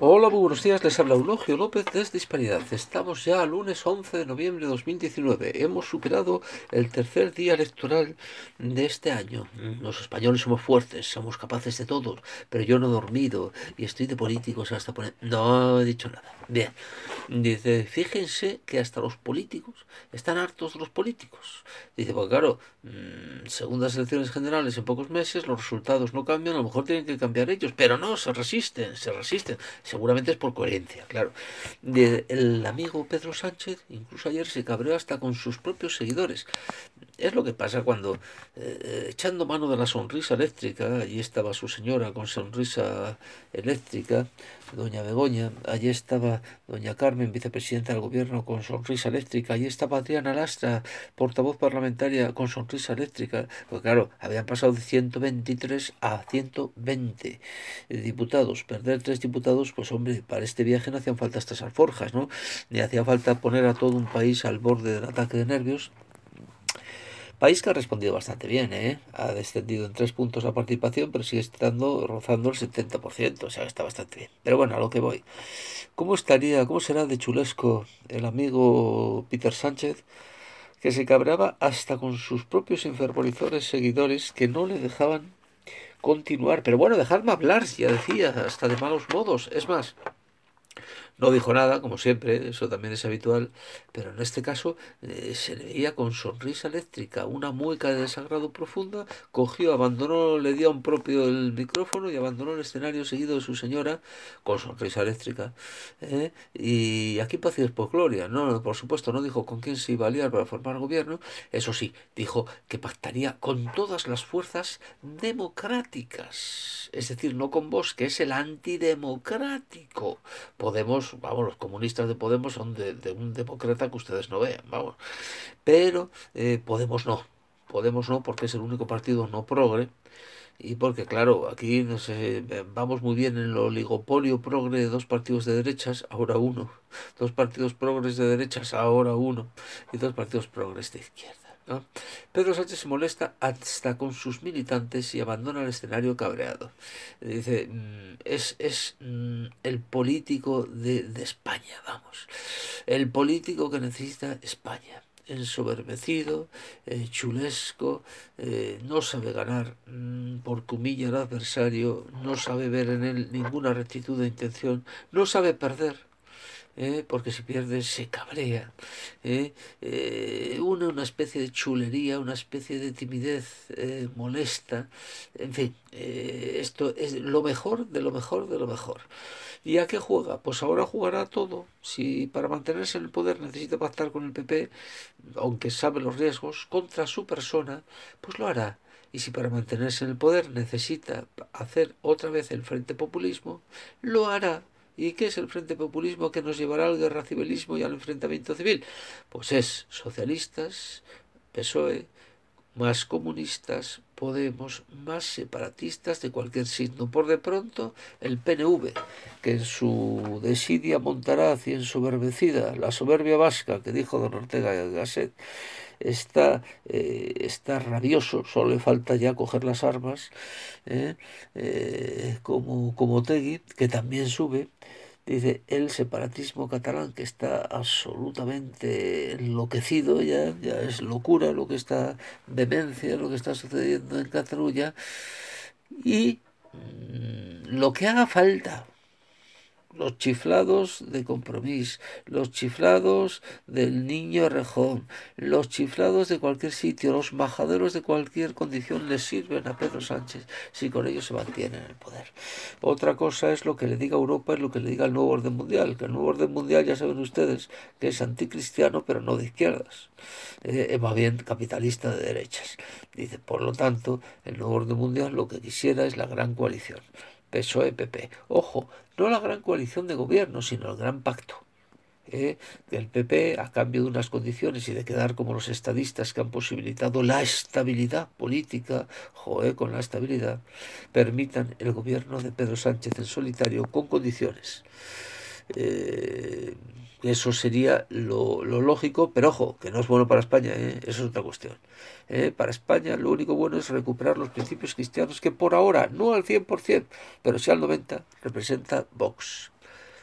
Hola, muy buenos días. Les habla Eulogio López desde Disparidad. Estamos ya lunes 11 de noviembre de 2019. Hemos superado el tercer día electoral de este año. Los españoles somos fuertes, somos capaces de todo, pero yo no he dormido y estoy de políticos hasta poner... No he dicho nada. Bien. Dice, fíjense que hasta los políticos están hartos de los políticos. Dice, pues claro, mm, segundas elecciones generales en pocos meses, los resultados no cambian, a lo mejor tienen que cambiar ellos, pero no, se resisten, se resisten. Seguramente es por coherencia, claro. el amigo Pedro Sánchez, incluso ayer se cabreó hasta con sus propios seguidores. Es lo que pasa cuando, eh, echando mano de la sonrisa eléctrica, allí estaba su señora con sonrisa eléctrica, doña Begoña, allí estaba doña Carmen, vicepresidenta del gobierno, con sonrisa eléctrica, allí estaba Adriana Lastra, portavoz parlamentaria, con sonrisa eléctrica, porque claro, habían pasado de 123 a 120 diputados, perder tres diputados, pues hombre, para este viaje no hacían falta estas alforjas, ¿no? Ni hacía falta poner a todo un país al borde del ataque de nervios, País que ha respondido bastante bien, ¿eh? Ha descendido en tres puntos la participación, pero sigue estando rozando el 70%, o sea, está bastante bien. Pero bueno, a lo que voy. ¿Cómo estaría, cómo será de chulesco el amigo Peter Sánchez, que se cabreaba hasta con sus propios enfermorizadores seguidores que no le dejaban continuar? Pero bueno, dejadme hablar, ya decía, hasta de malos modos. Es más, no dijo nada, como siempre, eso también es habitual, pero en este caso eh, se le veía con sonrisa eléctrica, una mueca de desagrado profunda, cogió, abandonó, le dio a un propio el micrófono y abandonó el escenario seguido de su señora con sonrisa eléctrica. ¿eh? Y aquí y después gloria. No, por supuesto, no dijo con quién se iba a liar para formar gobierno, eso sí, dijo que pactaría con todas las fuerzas democráticas, es decir, no con vos, que es el antidemocrático. Podemos vamos, los comunistas de Podemos son de, un demócrata que ustedes no vean, vamos. Pero eh, Podemos no, Podemos no, porque es el único partido no progre. Y porque, claro, aquí no sé, vamos muy bien en el oligopolio progre de dos partidos de derechas, ahora uno. Dos partidos progres de derechas, ahora uno. Y dos partidos progres de izquierda. Pedro Sánchez se molesta hasta con sus militantes y abandona el escenario cabreado. Dice, mm, es, es mm, el político de, de España, vamos. El político que necesita España ensoberbecido, eh, chulesco, eh, no sabe ganar mm, porque humilla al adversario, no sabe ver en él ninguna rectitud de intención, no sabe perder ¿eh? porque si pierde se cabrea. ¿eh? Eh, une una especie de chulería, una especie de timidez molesta. En fin, esto es lo mejor de lo mejor de lo mejor. ¿Y a qué juega? Pues ahora jugará todo. Si para mantenerse en el poder necesita pactar con el PP, aunque sabe los riesgos, contra su persona, pues lo hará. Y si para mantenerse en el poder necesita hacer otra vez el Frente Populismo, lo hará. ¿Y qué es el Frente Populismo que nos llevará al guerra civilismo y al enfrentamiento civil? Pues es socialistas, PSOE, más comunistas, Podemos, más separatistas de cualquier signo. Por de pronto, el PNV, que en su desidia montaraz y ensoberbecida, la soberbia vasca que dijo don Ortega Gasset, está, eh, está rabioso, solo le falta ya coger las armas, eh, eh, como, como Tegui, que también sube, dice el separatismo catalán que está absolutamente enloquecido ya, ya es locura lo que está, demencia lo que está sucediendo en Cataluña y mm, lo que haga falta los chiflados de compromiso, los chiflados del niño rejón, los chiflados de cualquier sitio, los majaderos de cualquier condición le sirven a Pedro Sánchez si con ellos se mantiene en el poder. Otra cosa es lo que le diga Europa y lo que le diga el nuevo orden mundial, que el nuevo orden mundial ya saben ustedes que es anticristiano pero no de izquierdas, eh, es más bien capitalista de derechas. Dice, por lo tanto, el nuevo orden mundial lo que quisiera es la gran coalición. PSOE-PP. Ojo, no la gran coalición de gobierno, sino el gran pacto. ¿eh? del PP a cambio de unas condiciones y de quedar como los estadistas que han posibilitado la estabilidad política, joe, con la estabilidad, permitan el gobierno de Pedro Sánchez en solitario con condiciones. Eh, eso sería lo, lógico, pero ojo, que no es bueno para España, ¿eh? eso es otra cuestión. ¿eh? Para España lo único bueno es recuperar los principios cristianos que por ahora, no al 100%, pero sí al 90%, representa Vox.